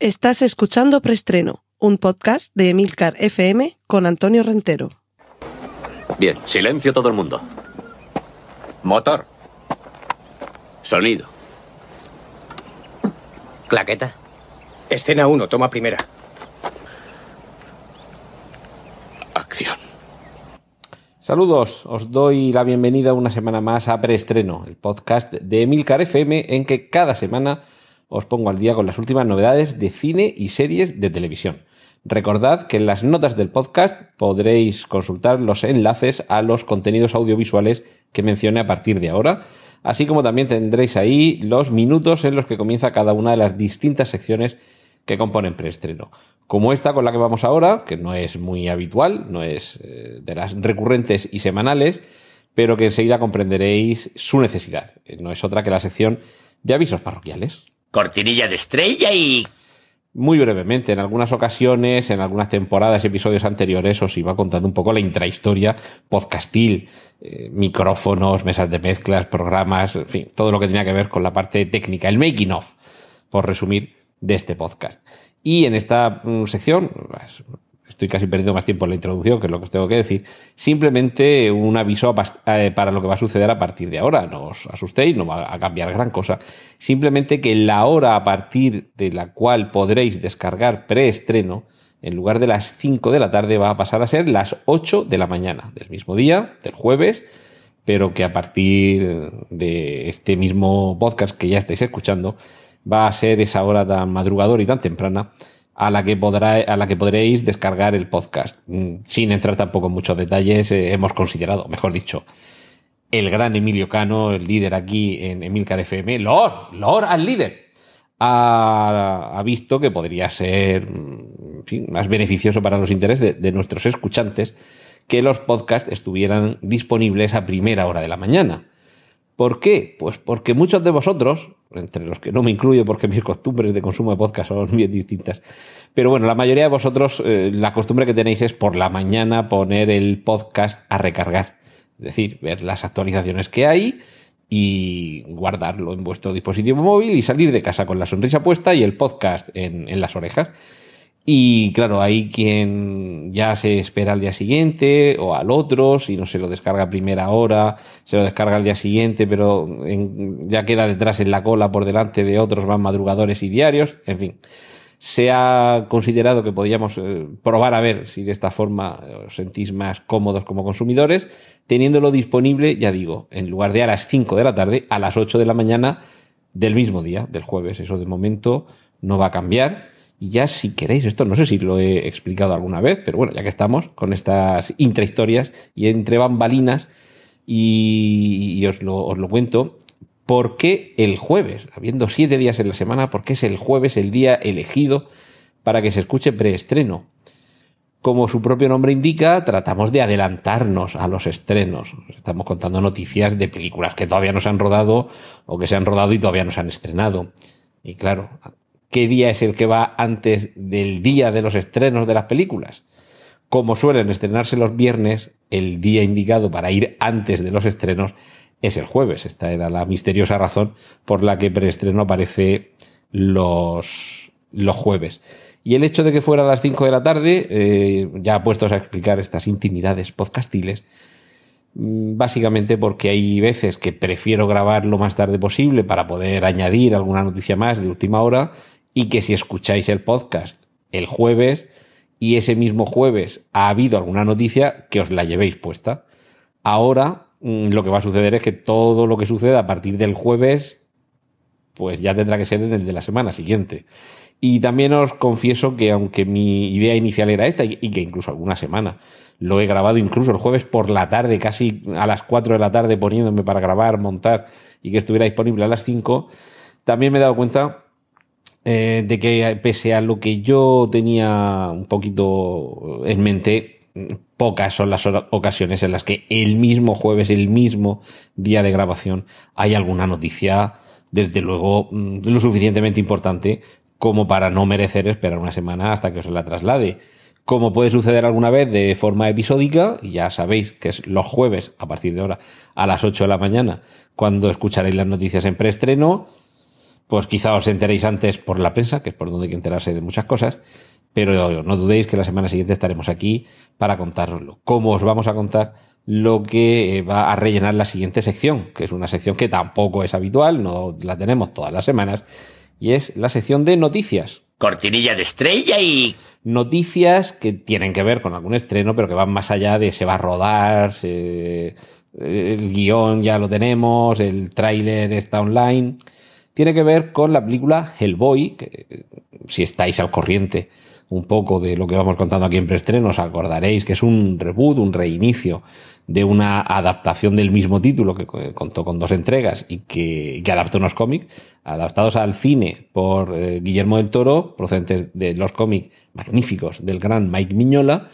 Estás escuchando Preestreno, un podcast de Emilcar FM con Antonio Rentero. Bien, silencio todo el mundo. Motor. Sonido. Claqueta. Escena 1, toma primera. Acción. Saludos, os doy la bienvenida una semana más a Preestreno, el podcast de Emilcar FM en que cada semana os pongo al día con las últimas novedades de cine y series de televisión. Recordad que en las notas del podcast podréis consultar los enlaces a los contenidos audiovisuales que mencioné a partir de ahora, así como también tendréis ahí los minutos en los que comienza cada una de las distintas secciones que componen preestreno. Como esta con la que vamos ahora, que no es muy habitual, no es eh, de las recurrentes y semanales, pero que enseguida comprenderéis su necesidad. No es otra que la sección de avisos parroquiales. Cortinilla de estrella y... Muy brevemente, en algunas ocasiones, en algunas temporadas, episodios anteriores, os iba contando un poco la intrahistoria podcastil, eh, micrófonos, mesas de mezclas, programas, en fin, todo lo que tenía que ver con la parte técnica, el making of, por resumir, de este podcast. Y en esta mm, sección, estoy casi perdiendo más tiempo en la introducción, que es lo que os tengo que decir, simplemente un aviso eh, para lo que va a suceder a partir de ahora. No os asustéis, no va a cambiar gran cosa. Simplemente que la hora a partir de la cual podréis descargar preestreno, en lugar de las 5 de la tarde, va a pasar a ser las 8 de la mañana del mismo día, del jueves, pero que a partir de este mismo podcast que ya estáis escuchando, va a ser esa hora tan madrugadora y tan temprana a la que, podrá, a la que podréis descargar el podcast. Mm, sin entrar tampoco en muchos detalles, eh, hemos considerado, mejor dicho, el gran Emilio Cano, el líder aquí en Emilcar FM, Lord, Lord al líder, ha, visto que podría ser mm, más beneficioso para los intereses de nuestros escuchantes que los podcasts estuvieran disponibles a primera hora de la mañana. ¿Por qué? Pues porque muchos de vosotros, entre los que no me incluyo porque mis costumbres de consumo de podcast son bien distintas, pero bueno, la mayoría de vosotros eh, la costumbre que tenéis es por la mañana poner el podcast a recargar. Es decir, ver las actualizaciones que hay y guardarlo en vuestro dispositivo móvil y salir de casa con la sonrisa puesta y el podcast en, en las orejas. Y claro, hay quien ya se espera al día siguiente o al otro, si no se lo descarga a primera hora, se lo descarga al día siguiente, pero ya queda detrás en la cola por delante de otros más madrugadores y diarios, en fin. Se ha considerado que podíamos eh, probar a ver si de esta forma os sentís más cómodos como consumidores, teniéndolo disponible, ya digo, en lugar de a las 5 de la tarde, a las 8 de la mañana del mismo día, del jueves. Eso de momento no va a cambiar y ya si queréis, esto no sé si lo he explicado alguna vez, pero bueno, ya que estamos con estas intrahistorias y entre bambalinas, y, os, lo, os, lo, cuento, ¿por qué el jueves? Habiendo siete días en la semana, ¿por qué es el jueves el día elegido para que se escuche preestreno? Como su propio nombre indica, tratamos de adelantarnos a los estrenos. Estamos contando noticias de películas que todavía no se han rodado o que se han rodado y todavía no se han estrenado. Y claro, qué día es el que va antes del día de los estrenos de las películas. Como suelen estrenarse los viernes, el día indicado para ir antes de los estrenos es el jueves. Esta era la misteriosa razón por la que preestreno aparece los, los jueves. Y el hecho de que fuera a las 5 de la tarde, eh, ya puestos a explicar estas intimidades podcastiles, mm, básicamente porque hay veces que prefiero grabar lo más tarde posible para poder añadir alguna noticia más de última hora y que si escucháis el podcast el jueves y ese mismo jueves ha habido alguna noticia, que os la llevéis puesta. Ahora mm, lo que va a suceder es que todo lo que suceda a partir del jueves, pues ya tendrá que ser en el de la semana siguiente. Y también os confieso que aunque mi idea inicial era esta y que incluso alguna semana lo he grabado incluso el jueves por la tarde, casi a las 4 de la tarde poniéndome para grabar, montar y que estuviera disponible a las 5, también me he dado cuenta eh, de que pese a lo que yo tenía un poquito en mente, pocas son las ocasiones en las que el mismo jueves, el mismo día de grabación, hay alguna noticia, desde luego, mm, lo suficientemente importante como para no merecer esperar una semana hasta que os la traslade. Como puede suceder alguna vez de forma episódica, ya sabéis que es los jueves, a partir de ahora, a las 8 de la mañana, cuando escucharéis las noticias en preestreno, pues quizá os enteréis antes por la prensa, que es por donde hay que enterarse de muchas cosas, pero no dudéis que la semana siguiente estaremos aquí para contároslo. ¿Cómo os vamos a contar lo que eh, va a rellenar la siguiente sección? Que es una sección que tampoco es habitual, no la tenemos todas las semanas, y es la sección de noticias. Cortinilla de estrella y... Noticias que tienen que ver con algún estreno, pero que van más allá de se va a rodar, el guion ya lo tenemos, el tráiler está online. Tiene que ver con la película Hellboy, que si estáis al corriente un poco de lo que vamos contando aquí en preestreno, os acordaréis que es un reboot, un reinicio de una adaptación del mismo título que contó con dos entregas y que, que adaptó unos cómics, adaptados al cine por eh, Guillermo del Toro, procedentes de los cómics magníficos del gran Mike Miñola,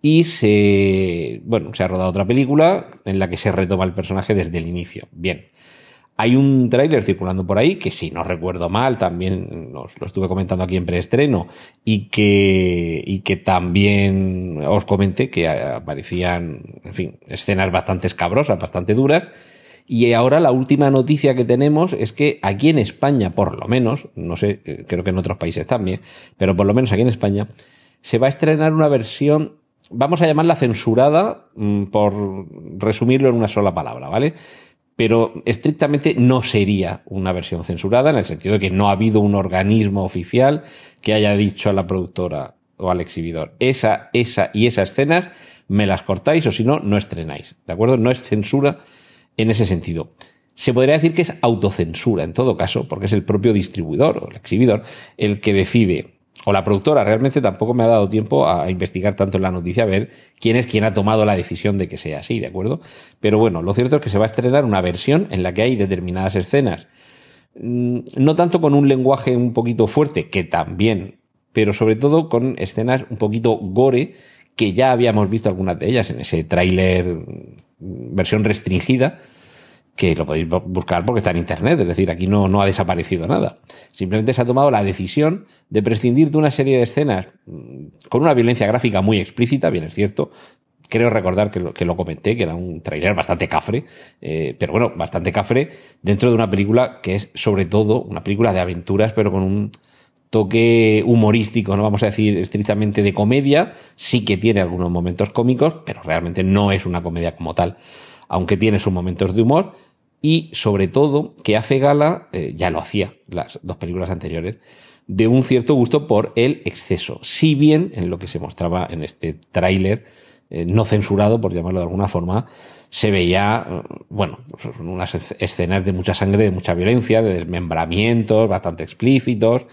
y se, bueno, se ha rodado otra película en la que se retoma el personaje desde el inicio. Bien. Hay un tráiler circulando por ahí que si no recuerdo mal también os lo estuve comentando aquí en preestreno y que, y que también os comenté que aparecían, en fin, escenas bastante escabrosas, bastante duras. Y ahora la última noticia que tenemos es que aquí en España, por lo menos, no sé, eh, creo que en otros países también, pero por lo menos aquí en España, se va a estrenar una versión, vamos a llamarla censurada, mm, por resumirlo en una sola palabra, ¿vale? Pero estrictamente no sería una versión censurada en el sentido de que no ha habido un organismo oficial que haya dicho a la productora o al exhibidor, esa, esa y esas escenas me las cortáis o si no, no estrenáis. ¿De acuerdo? No es censura en ese sentido. Se podría decir que es autocensura en todo caso, porque es el propio distribuidor o el exhibidor el que decide o la productora. Realmente tampoco me ha dado tiempo a investigar tanto en la noticia a ver quién es quien ha tomado la decisión de que sea así, ¿de acuerdo? Pero bueno, lo cierto es que se va a estrenar una versión en la que hay determinadas escenas, mm, no tanto con un lenguaje un poquito fuerte, que también, pero sobre todo con escenas un poquito gore, que ya habíamos visto algunas de ellas en ese tráiler mm, versión restringida que lo podéis buscar porque está en Internet, es decir, aquí no, no ha desaparecido nada. Simplemente se ha tomado la decisión de prescindir de una serie de escenas mm, con una violencia gráfica muy explícita, bien es cierto, creo recordar que lo, que lo comenté, que era un trailer bastante cafre, eh, pero bueno, bastante cafre dentro de una película que es sobre todo una película de aventuras, pero con un toque humorístico, no vamos a decir estrictamente de comedia, sí que tiene algunos momentos cómicos, pero realmente no es una comedia como tal aunque tiene sus momentos de humor, y sobre todo que hace gala, eh, ya lo hacía las dos películas anteriores, de un cierto gusto por el exceso. Si bien en lo que se mostraba en este tráiler, eh, no censurado, por llamarlo de alguna forma, se veía, eh, bueno, pues, unas escenas de mucha sangre, de mucha violencia, de desmembramientos bastante explícitos,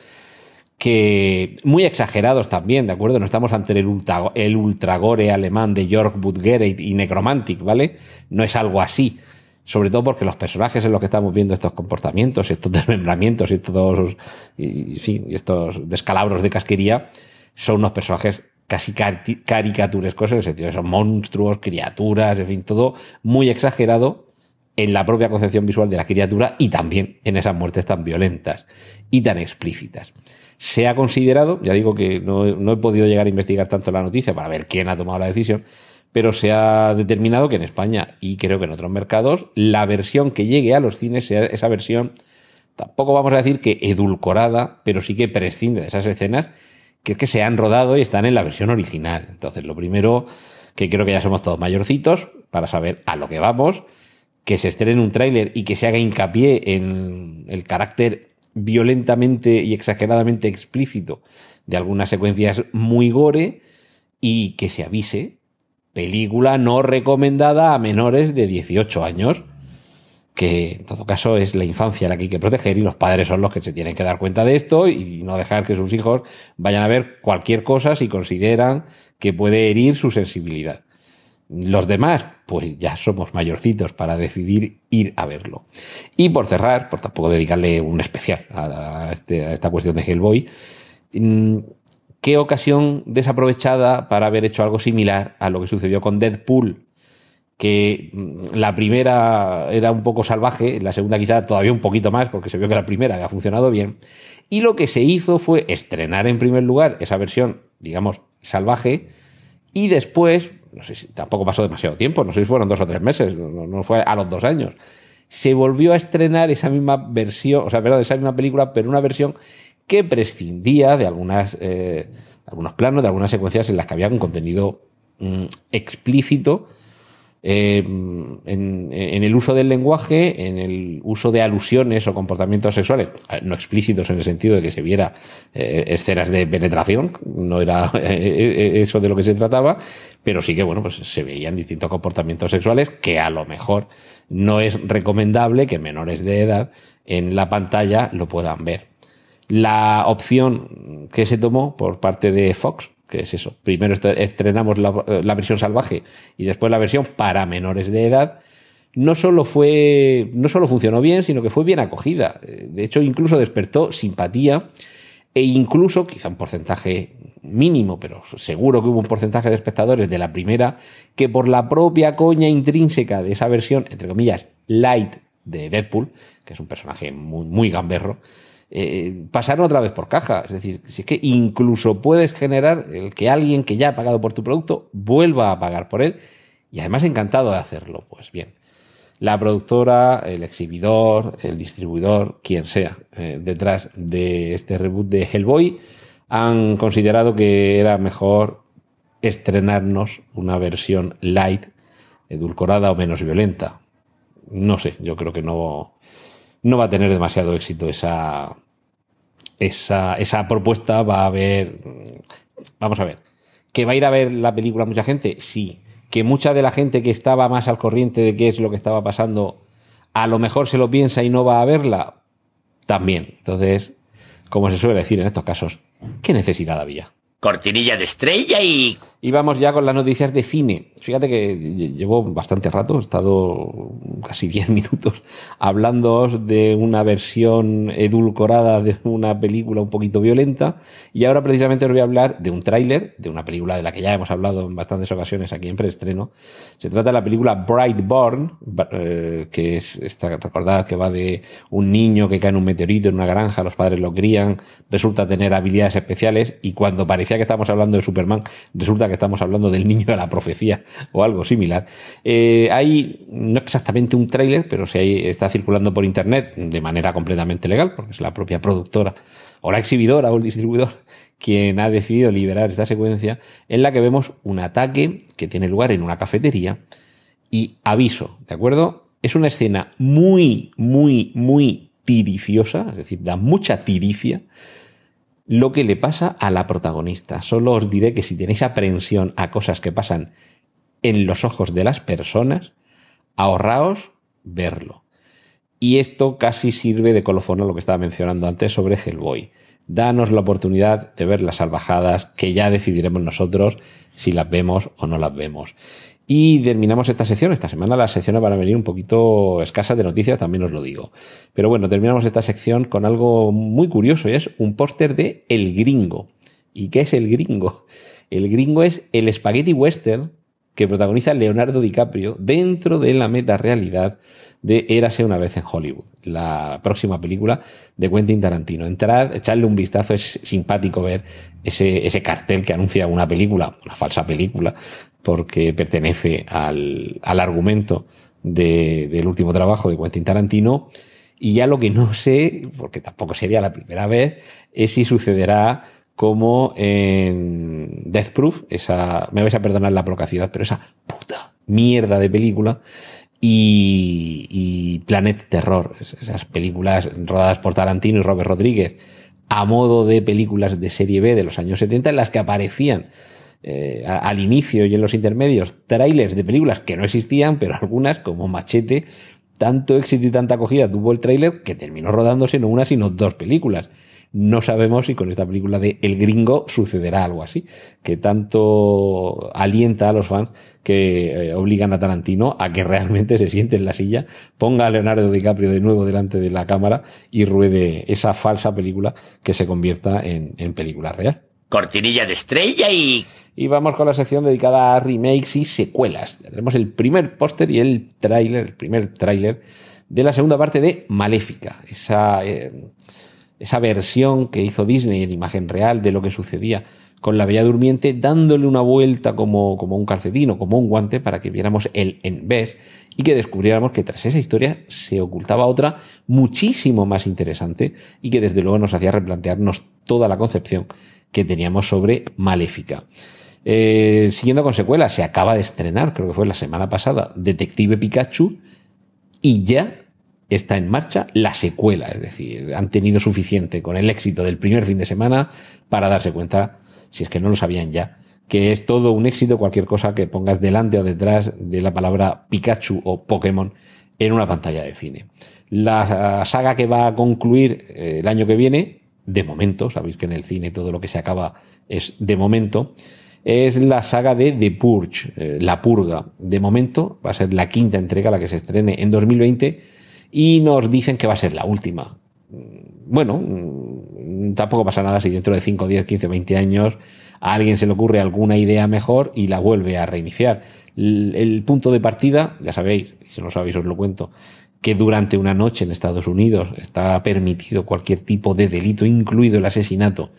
que muy exagerados también, ¿de acuerdo? No estamos ante el, ultra, el ultragore alemán de Jörg Budgereit y Necromantic, ¿vale? No es algo así. Sobre todo porque los personajes en los que estamos viendo estos comportamientos, estos desmembramientos y estos, estos descalabros de casquería, son unos personajes casi caricaturescos en el sentido de son monstruos, criaturas, en fin, todo muy exagerado en la propia concepción visual de la criatura y también en esas muertes tan violentas y tan explícitas. Se ha considerado, ya digo que no, he podido llegar a investigar tanto la noticia para ver quién ha tomado la decisión, pero se ha determinado que en España y creo que en otros mercados la versión que llegue a los cines sea esa versión, tampoco vamos a decir que edulcorada, pero sí que prescinde de esas escenas que es que se han rodado y están en la versión original. Entonces, lo primero, que creo que ya somos todos mayorcitos para saber a lo que vamos, que se estrene un tráiler y que se haga hincapié en el carácter violentamente y exageradamente explícito de algunas secuencias muy gore y que se avise película no recomendada a menores de 18 años que en todo caso es la infancia la que hay que proteger y los padres son los que se tienen que dar cuenta de esto y no dejar que sus hijos vayan a ver cualquier cosa si consideran que puede herir su sensibilidad. Los demás, pues ya somos mayorcitos para decidir ir a verlo. Y por cerrar, por tampoco dedicarle un especial a, este, esta cuestión de Hellboy, mm, ¿qué ocasión desaprovechada para haber hecho algo similar a lo que sucedió con Deadpool? Que mm, la primera era un poco salvaje, la segunda quizá todavía un poquito más, porque se vio que la primera ha funcionado bien. Y lo que se hizo fue estrenar en primer lugar esa versión, digamos, salvaje, y después no sé si tampoco pasó demasiado tiempo, no sé si fueron dos o tres meses, no, fue a los dos años. se volvió a estrenar esa misma versión, o sea, perdón, esa misma película, pero una versión que prescindía de algunas, eh, algunos planos, de algunas secuencias en las que había un contenido mm, explícito eh, en, el uso del lenguaje, en el uso de alusiones o comportamientos sexuales, eh, no explícitos en el sentido de que se viera eh, escenas de penetración, no era eso de lo que se trataba, pero sí que bueno, pues se veían distintos comportamientos sexuales que a lo mejor no es recomendable que menores de edad en la pantalla lo puedan ver. La opción que se tomó por parte de Fox que es eso. Primero estrenamos la, versión salvaje y después la versión para menores de edad. No solo fue, no solo funcionó bien, sino que fue bien acogida. De hecho, incluso despertó simpatía e incluso, quizá un porcentaje mínimo, pero seguro que hubo un porcentaje de espectadores de la primera que por la propia coña intrínseca de esa versión, entre comillas, light de Deadpool, que es un personaje muy, muy gamberro, eh, pasaron otra vez por caja. Es decir, si es que incluso puedes generar el que alguien que ya ha pagado por tu producto vuelva a pagar por él y además encantado de hacerlo. Pues bien, la productora, el exhibidor, el distribuidor, quien sea, eh, detrás de este reboot de Hellboy, han considerado que era mejor estrenarnos una versión light, edulcorada o menos violenta. No sé, yo creo que no, no va a tener demasiado éxito esa, esa, esa propuesta. Va a haber. Vamos a ver. ¿Que va a ir a ver la película mucha gente? Sí. ¿Que mucha de la gente que estaba más al corriente de qué es lo que estaba pasando, a lo mejor se lo piensa y no va a verla? También. Entonces, como se suele decir en estos casos, ¿qué necesidad había? cortinilla de estrella y... Y vamos ya con las noticias de cine. Fíjate que llevo bastante rato, he estado casi 10 minutos hablando de una versión edulcorada de una película un poquito violenta y ahora precisamente os voy a hablar de un tráiler de una película de la que ya hemos hablado en bastantes ocasiones aquí en preestreno. Se trata de la película Brightborn, eh, que es esta, recordad que va de un niño que cae en un meteorito en una granja, los padres lo crían, resulta tener habilidades especiales y cuando parece que estamos hablando de Superman, resulta que estamos hablando del niño de la profecía o algo similar. Eh, hay no exactamente un tráiler, pero sí está circulando por internet de manera completamente legal, porque es la propia productora o la exhibidora o el distribuidor quien ha decidido liberar esta secuencia en la que vemos un ataque que tiene lugar en una cafetería y aviso, ¿de acuerdo? Es una escena muy, muy, muy tiriciosa, es decir, da mucha tiricia lo que le pasa a la protagonista. Solo os diré que si tenéis aprensión a cosas que pasan en los ojos de las personas, ahorraos verlo. Y esto casi sirve de colofón a lo que estaba mencionando antes sobre Hellboy. Danos la oportunidad de ver las salvajadas que ya decidiremos nosotros si las vemos o no las vemos. Y terminamos esta sección. Esta semana las secciones van a venir un poquito escasas de noticias, también os lo digo. Pero bueno, terminamos esta sección con algo muy curioso y es un póster de El Gringo. ¿Y qué es El Gringo? El Gringo es el spaghetti western que protagoniza Leonardo DiCaprio dentro de la meta realidad de Érase una vez en Hollywood, la próxima película de Quentin Tarantino. Entrad, echarle un vistazo, es simpático ver ese, ese cartel que anuncia una película, una falsa película, porque pertenece al, al argumento de, del último trabajo de Quentin Tarantino. Y ya lo que no sé, porque tampoco sería la primera vez, es si sucederá como en Death Proof, esa, me vais a perdonar la procacidad, pero esa puta mierda de película, y, y Planet Terror, esas películas rodadas por Tarantino y Robert Rodríguez, a modo de películas de serie B de los años 70 en las que aparecían eh, al inicio y en los intermedios trailers de películas que no existían, pero algunas como Machete, tanto éxito y tanta acogida tuvo el tráiler que terminó rodándose no una sino dos películas. No sabemos si con esta película de El Gringo sucederá algo así, que tanto alienta a los fans que eh, obligan a Tarantino a que realmente se siente en la silla, ponga a Leonardo DiCaprio de nuevo delante de la cámara y ruede esa falsa película que se convierta en, en película real. Cortinilla de estrella y... Y vamos con la sección dedicada a remakes y secuelas. Tendremos el primer póster y el tráiler, el primer tráiler de la segunda parte de Maléfica. Esa... Eh, esa versión que hizo Disney en imagen real de lo que sucedía con la Bella Durmiente, dándole una vuelta como, como un calcetín como un guante para que viéramos el en vez y que descubriéramos que tras esa historia se ocultaba otra muchísimo más interesante y que desde luego nos hacía replantearnos toda la concepción que teníamos sobre Maléfica. Eh, siguiendo con secuelas, se acaba de estrenar, creo que fue la semana pasada, Detective Pikachu y ya está en marcha la secuela, es decir, han tenido suficiente con el éxito del primer fin de semana para darse cuenta, si es que no lo sabían ya, que es todo un éxito cualquier cosa que pongas delante o detrás de la palabra Pikachu o Pokémon en una pantalla de cine. La saga que va a concluir eh, el año que viene, de momento, sabéis que en el cine todo lo que se acaba es de momento, es la saga de The Purge, eh, La Purga. De momento va a ser la quinta entrega, la que se estrene en 2020, y nos dicen que va a ser la última. Mm, bueno, mm, tampoco pasa nada si dentro de 5, 10, 15, 20 años a alguien se le ocurre alguna idea mejor y la vuelve a reiniciar. El, punto de partida, ya sabéis, si no lo sabéis os lo cuento, que durante una noche en Estados Unidos está permitido cualquier tipo de delito, incluido el asesinato,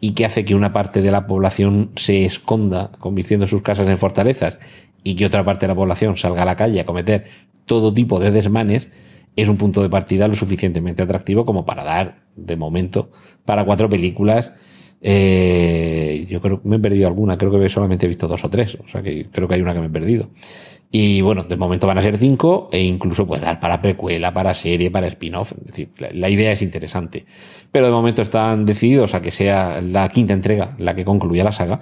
y que hace que una parte de la población se esconda, convirtiendo sus casas en fortalezas, y que otra parte de la población salga a la calle a cometer todo tipo de desmanes, es un punto de partida lo suficientemente atractivo como para dar, de momento, para cuatro películas eh, yo creo que me he perdido alguna, creo que solamente he visto dos o tres, o sea que creo que hay una que me he perdido. Y bueno, de momento van a ser cinco e incluso puede dar para precuela, para serie, para spin-off. Es decir, la, idea es interesante. Pero de momento están decididos a que sea la quinta entrega la que concluya la saga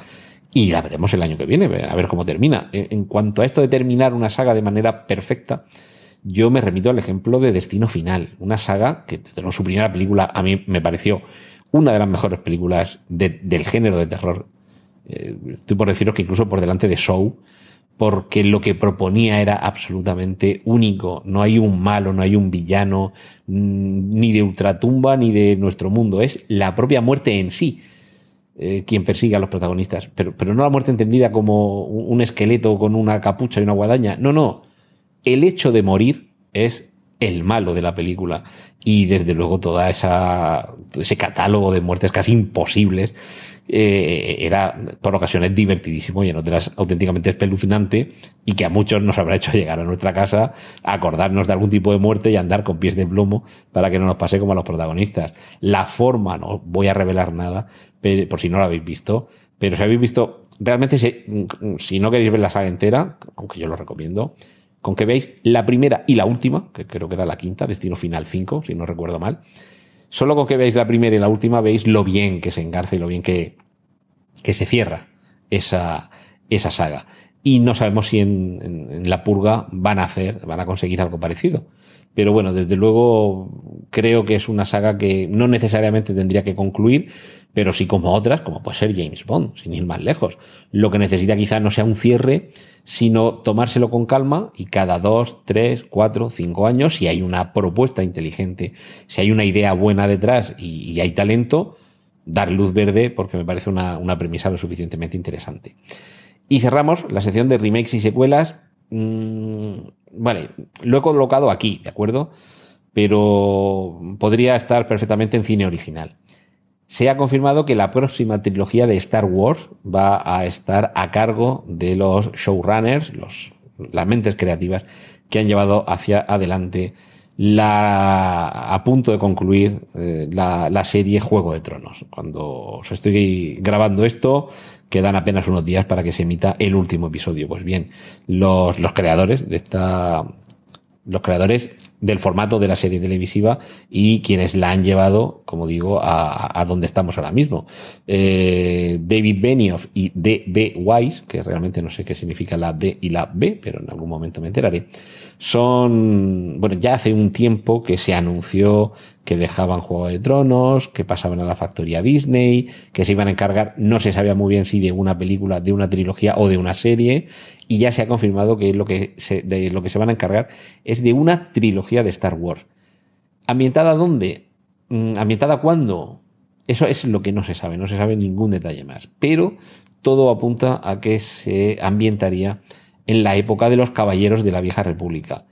y la veremos el año que viene, a ver cómo termina. En, cuanto a esto de terminar una saga de manera perfecta, yo me remito al ejemplo de Destino Final, una saga que desde su primera película a mí me pareció una de las mejores películas del género de terror. Eh, estoy por deciros que incluso por delante de Show, porque lo que proponía era absolutamente único. No hay un malo, no hay un villano, mm, ni de ultratumba, ni de nuestro mundo. Es la propia muerte en sí. Eh, quien persigue a los protagonistas, pero, pero no la muerte entendida como un esqueleto con una capucha y una guadaña. No, no. El hecho de morir es el malo de la película y desde luego toda esa ese catálogo de muertes casi imposibles eh, era por ocasiones divertidísimo y en otras auténticamente espeluznante y que a muchos nos habrá hecho llegar a nuestra casa acordarnos de algún tipo de muerte y andar con pies de plomo para que no nos pase como a los protagonistas. La forma, no voy a revelar nada, por si no lo habéis visto, pero si habéis visto, realmente si, si no queréis ver la saga entera, aunque yo lo recomiendo, con que veáis la primera y la última, que creo que era la quinta, Destino Final 5, si no recuerdo mal, solo con que veáis la primera y la última veis lo bien que se engarza y lo bien que, que se cierra esa, esa saga. Y no sabemos si en, en, la purga van a hacer, van a conseguir algo parecido. Pero bueno, desde luego creo que es una saga que no necesariamente tendría que concluir, pero sí como otras, como puede ser James Bond, sin ir más lejos. Lo que necesita quizá no sea un cierre, sino tomárselo con calma y cada dos, tres, cuatro, cinco años, si hay una propuesta inteligente, si hay una idea buena detrás y, hay talento, dar luz verde porque me parece una, una, premisa lo suficientemente interesante. Y cerramos la sección de remakes y secuelas. Mm, vale, lo he colocado aquí, ¿de acuerdo? Pero podría estar perfectamente en cine original se ha confirmado que la próxima trilogía de Star Wars va a estar a cargo de los showrunners, los, las mentes creativas que han llevado hacia adelante la, a punto de concluir eh, la, la, serie Juego de Tronos. Cuando os estoy grabando esto, quedan apenas unos días para que se emita el último episodio. Pues bien, los, los creadores de esta, los creadores del formato de la serie televisiva y quienes la han llevado, como digo, a, a donde estamos ahora mismo. Eh, David Benioff y D.B. Wise, que realmente no sé qué significa la D y la B, pero en algún momento me enteraré, son, bueno, ya hace un tiempo que se anunció que dejaban Juego de Tronos, que pasaban a la factoría Disney, que se iban a encargar, no se sabía muy bien si de una película, de una trilogía o de una serie, y ya se ha confirmado que lo que se, de lo que se van a encargar es de una trilogía de Star Wars. ¿Ambientada dónde? Mm, ¿Ambientada cuándo? Eso es lo que no se sabe, no se sabe ningún detalle más. Pero todo apunta a que se ambientaría en la época de los caballeros de la vieja república.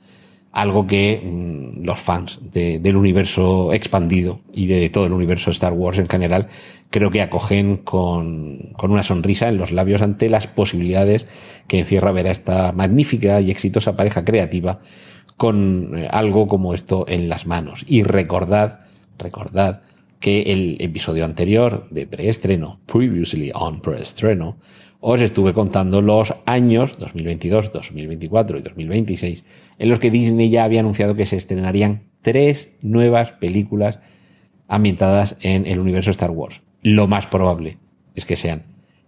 Algo que mm, los fans de- del universo expandido y de todo el universo Star Wars en general creo que acogen con, con una sonrisa en los labios ante las posibilidades que encierra ver a esta magnífica y exitosa pareja creativa con eh, algo como esto en las manos. Y recordad, recordad que el episodio anterior de preestreno, previously on preestreno, os estuve contando los años 2022, 2024 y 2026 en los que Disney ya había anunciado que se estrenarían tres nuevas películas ambientadas en el universo Star Wars. Lo más probable es que sean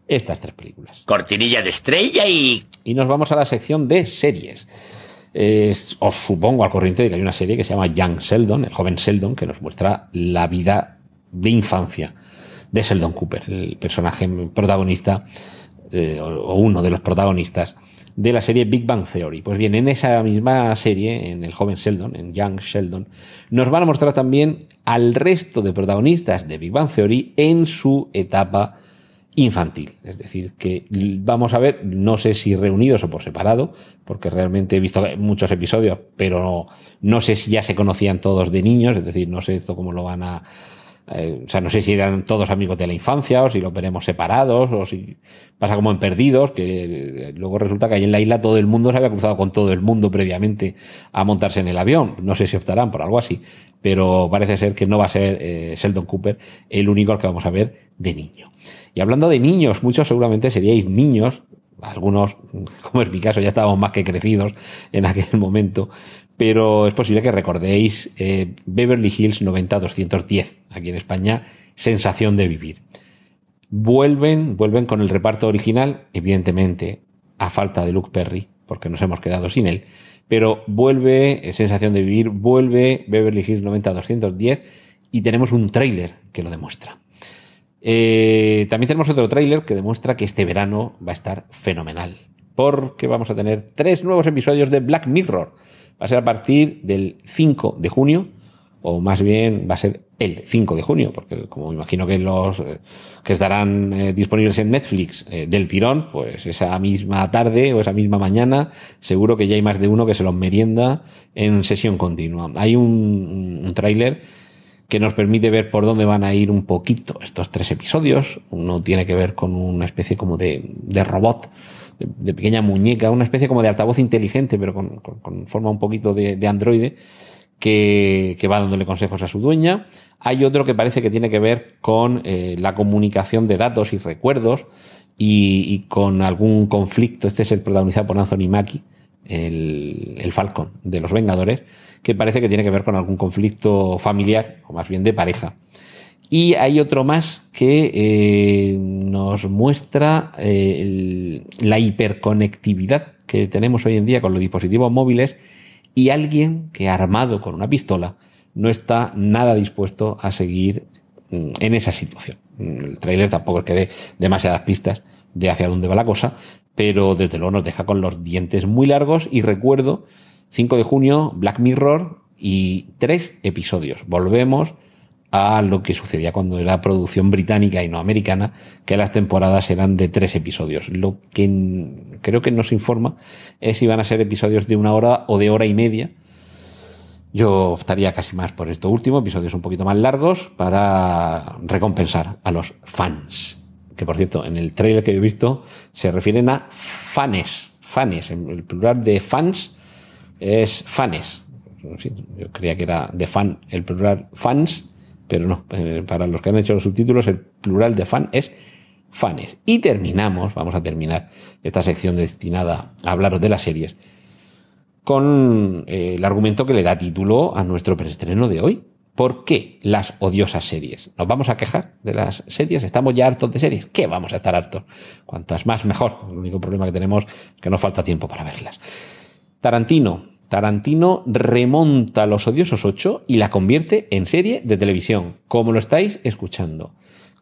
estas tres películas. Cortinilla de estrella y... Y nos vamos a la sección de series. Es- os supongo al corriente de que hay una serie que se llama Young Sheldon, el joven Sheldon, que nos muestra la vida de infancia de Sheldon Cooper, el personaje protagonista eh, o uno de los protagonistas de la serie Big Bang Theory. Pues bien, en esa misma serie, en el joven Sheldon, en Young Sheldon, nos van a mostrar también al resto de protagonistas de Big Bang Theory en su etapa infantil. Es decir, que vamos a ver, no sé si reunidos o por separado, porque realmente he visto muchos episodios, pero no, no sé si ya se conocían todos de niños, es decir, no sé esto cómo lo van a... eh, o sea, no sé si eran todos amigos de la infancia o si los veremos separados o si pasa como en Perdidos, que eh, luego resulta que ahí en la isla todo el mundo se había cruzado con todo el mundo previamente a montarse en el avión. No sé si optarán por algo así, pero parece ser que no va a ser eh, Sheldon Cooper el único al que vamos a ver de niño. Y hablando de niños, muchos seguramente seríais niños, algunos, como es mi caso, ya estábamos más que crecidos en aquel momento, pero es posible que recordéis eh, Beverly Hills 90-210, aquí en España, Sensación de Vivir. Vuelven, vuelven con el reparto original, evidentemente, a falta de Luke Perry, porque nos hemos quedado sin él, pero vuelve eh, Sensación de Vivir, vuelve Beverly Hills 90-210 y tenemos un tráiler que lo demuestra. Eh, también tenemos otro tráiler que demuestra que este verano va a estar fenomenal, porque vamos a tener tres nuevos episodios de Black Mirror. Va a ser a partir del 5 de junio, o más bien va a ser el 5 de junio, porque como imagino que los eh, que estarán eh, disponibles en Netflix eh, del tirón, pues esa misma tarde o esa misma mañana, seguro que ya hay más de uno que se los merienda en sesión continua. Hay un, un tráiler que nos permite ver por dónde van a ir un poquito estos tres episodios. Uno tiene que ver con una especie como de robot, de, pequeña muñeca, una especie como de altavoz inteligente, pero con, con- con forma un poquito de, de androide, que, que va dándole consejos a su dueña. Hay otro que parece que tiene que ver con eh, la comunicación de datos y recuerdos y, y con algún conflicto. Este es el protagonizado por Anthony Mackie, el, el Falcon de los Vengadores, que parece que tiene que ver con algún conflicto familiar, o más bien de pareja. Y hay otro más que eh, nos muestra eh, la hiperconectividad que tenemos hoy en día con los dispositivos móviles y alguien que armado con una pistola no está nada dispuesto a seguir mm, en esa situación. Mm, El tráiler tampoco es que dé demasiadas pistas de hacia dónde va la cosa, pero desde luego nos deja con los dientes muy largos y recuerdo 5 de junio Black Mirror y tres episodios. Volvemos a lo que sucedía cuando era producción británica y no americana, que las temporadas eran de tres episodios. Lo que creo que nos informa es si van a ser episodios de una hora o de hora y media. Yo optaría casi más por esto último, episodios un poquito más largos, para recompensar a los fans. Que por cierto, en el trailer que he visto se refieren a fanes. Fanes, en el plural de fans es fanes. Yo creía que era de fan el plural fans, pero no. eh, Para los que han hecho los subtítulos, el plural de fan es fanes. Y terminamos, vamos a terminar esta sección destinada a hablaros de las series, con eh, el argumento que le da título a nuestro preestreno de hoy. ¿Por qué las odiosas series? ¿Nos vamos a quejar de las series? ¿Estamos ya hartos de series? ¿Qué vamos a estar hartos? Cuantas más, mejor. El único problema que tenemos es que nos falta tiempo para verlas. Tarantino. Tarantino remonta Los Odiosos 8 y la convierte en serie de televisión, como lo estáis escuchando,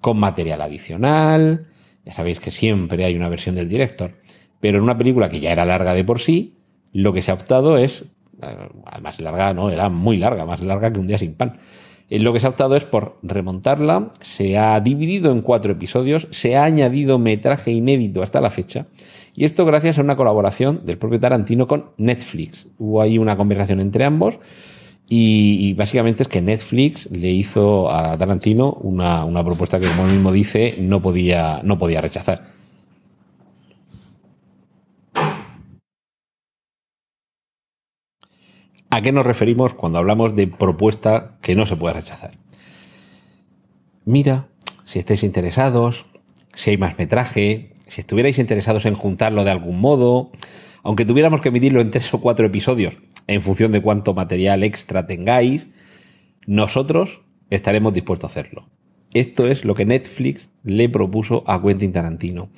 con material adicional, ya sabéis que siempre hay una versión del director, pero en una película que ya era larga de por sí, lo que se ha optado es, eh, más larga, no, era muy larga, más larga que un día sin pan, Eh, lo que se ha optado es por remontarla, se ha dividido en cuatro episodios, se ha añadido metraje inédito hasta la fecha, y esto gracias a una colaboración del propio Tarantino con Netflix. Hubo ahí una conversación entre ambos, y, básicamente es que Netflix le hizo a Tarantino una, una propuesta que, como él mismo dice, no podía, no podía rechazar. ¿A qué nos referimos cuando hablamos de propuesta que no se puede rechazar? Mira, si estáis interesados, si hay más metraje, si estuvierais interesados en juntarlo de algún modo, aunque tuviéramos que emitirlo en tres o cuatro episodios, en función de cuánto material extra tengáis, nosotros estaremos dispuestos a hacerlo. Esto es lo que Netflix le propuso a Quentin Tarantino.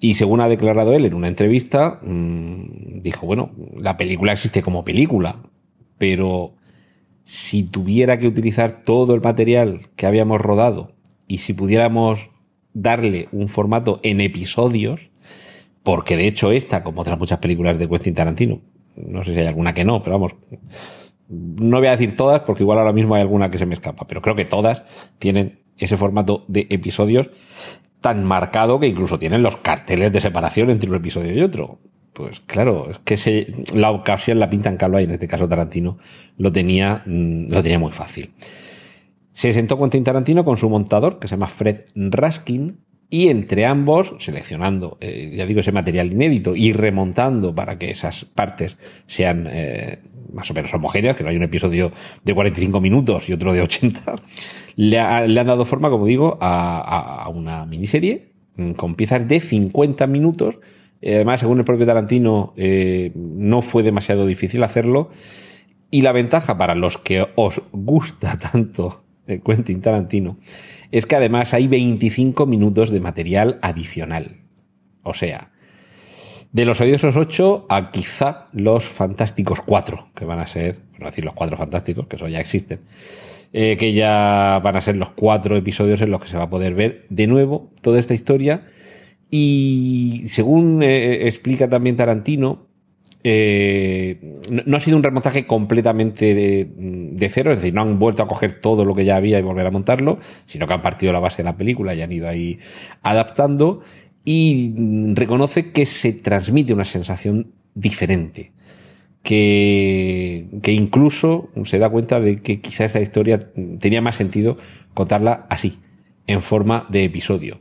Y según ha declarado él en una entrevista, mmm, dijo, bueno, la película existe como película, pero si tuviera que utilizar todo el material que habíamos rodado y si pudiéramos darle un formato en episodios, porque de hecho esta, como otras muchas películas de Quentin Tarantino, no sé si hay alguna que no, pero vamos, no voy a decir todas porque igual ahora mismo hay alguna que se me escapa, pero creo que todas tienen ese formato de episodios tan marcado que incluso tienen los carteles de separación entre un episodio y otro. Pues claro, es que se, la ocasión la pintan calva y en este caso Tarantino lo tenía, mm, lo tenía muy fácil. Se sentó Quentin Tarantino con su montador, que se llama Fred Raskin, y entre ambos, seleccionando, eh, ya digo, ese material inédito y remontando para que esas partes sean eh, más o menos homogéneas, que no hay un episodio de 45 minutos y otro de 80, le, han dado forma, como digo, a, a una miniserie mm, con piezas de 50 minutos además, según el propio Tarantino, eh, no fue demasiado difícil hacerlo. Y la ventaja para los que os gusta tanto de Quentin Tarantino es que además hay 25 minutos de material adicional. O sea, de los odiosos 8 a quizá los fantásticos 4, que van a ser, no decir los 4 fantásticos, que eso ya existen, eh, que ya van a ser los 4 episodios en los que se va a poder ver de nuevo toda esta historia y según eh, explica también Tarantino, eh, no, ha sido un remontaje completamente de, cero, es decir, no han vuelto a coger todo lo que ya había y volver a montarlo, sino que han partido la base de la película y han ido ahí adaptando. Y reconoce que se transmite una sensación diferente. Que, que incluso se da cuenta de que quizá esta historia tenía más sentido contarla así, en forma de episodio.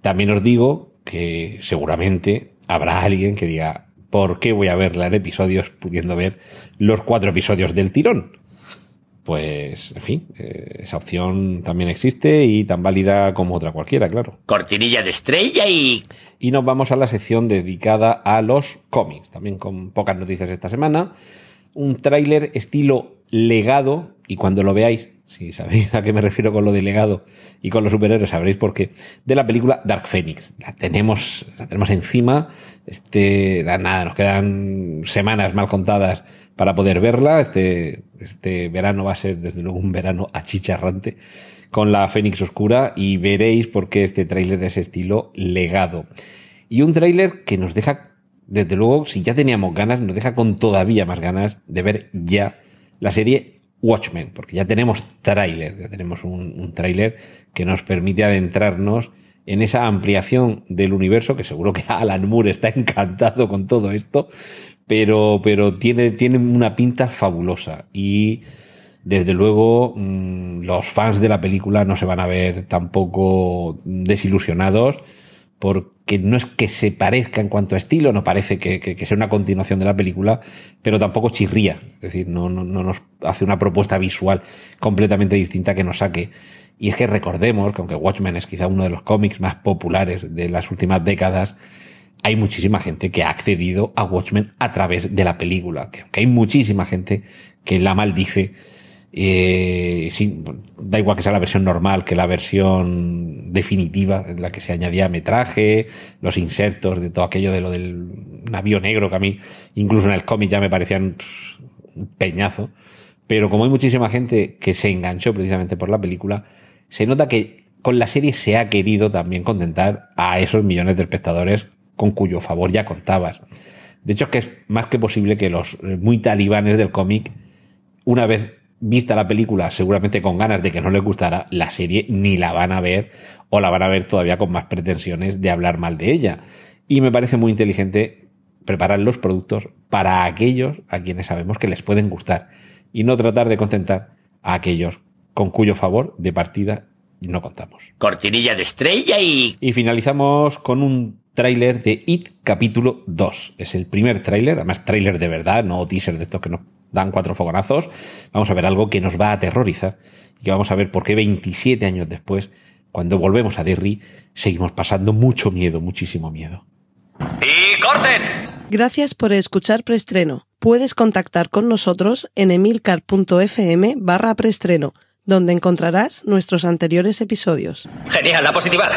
También os digo que seguramente habrá alguien que diga, ¿por qué voy a verla en episodios pudiendo ver los cuatro episodios del tirón? Pues, en fin, eh, esa opción también existe y tan válida como otra cualquiera, claro. Cortinilla de estrella y... Y nos vamos a la sección dedicada a los cómics, también con pocas noticias esta semana. Un tráiler estilo legado, y cuando lo veáis si sabéis a qué me refiero con lo delegado y con los superhéroes, sabréis por qué. De la película Dark Phoenix. La tenemos, la tenemos encima. Este, nada, nos quedan semanas mal contadas para poder verla. Este, este verano va a ser desde luego un verano achicharrante con la Fénix Oscura y veréis por qué este tráiler es estilo legado. Y un tráiler que nos deja, desde luego, si ya teníamos ganas, nos deja con todavía más ganas de ver ya la serie Watchmen, porque ya tenemos tráiler, ya tenemos un, un tráiler que nos permite adentrarnos en esa ampliación del universo, que seguro que Alan Moore está encantado con todo esto, pero, pero tiene, tiene una pinta fabulosa. Y desde luego mm, los fans de la película no se van a ver tampoco desilusionados porque no es que se parezca en cuanto a estilo, no parece que, sea una continuación de la película, pero tampoco chirría, es decir, no, no, nos hace una propuesta visual completamente distinta que nos saque. Y es que recordemos que aunque Watchmen es quizá uno de los cómics más populares de las últimas décadas, hay muchísima gente que ha accedido a Watchmen a través de la película, que aunque hay muchísima gente que la maldice, eh, da igual que sea la versión normal que la versión definitiva, en la que se añadía metraje, los insertos de todo aquello de lo del navío negro, que a mí incluso en el cómic ya me parecían un peñazo. Pero como hay muchísima gente que se enganchó precisamente por la película, se nota que con la serie se ha querido también contentar a esos millones de espectadores con cuyo favor ya contabas. De hecho, es que es más que posible que los muy talibanes del cómic, una vez vista la película seguramente con ganas de que no les gustara, la serie ni la van a ver o la van a ver todavía con más pretensiones de hablar mal de ella. Y me parece muy inteligente preparar los productos para aquellos a quienes sabemos que les pueden gustar y no tratar de contentar a aquellos con cuyo favor de partida no contamos. Cortinilla de estrella y... Y finalizamos con un tráiler de It capítulo 2. Es el primer tráiler, además tráiler de verdad, no teaser de estos que nos dan cuatro fogonazos. Vamos a ver algo que nos va a aterrorizar y que vamos a ver por qué 27 años después, cuando volvemos a Derry, seguimos pasando mucho miedo, muchísimo miedo. ¡Y corten! Gracias por escuchar Preestreno. Puedes contactar con nosotros en emilcar.fm barra preestreno, donde encontrarás nuestros anteriores episodios. Genial, la positiva.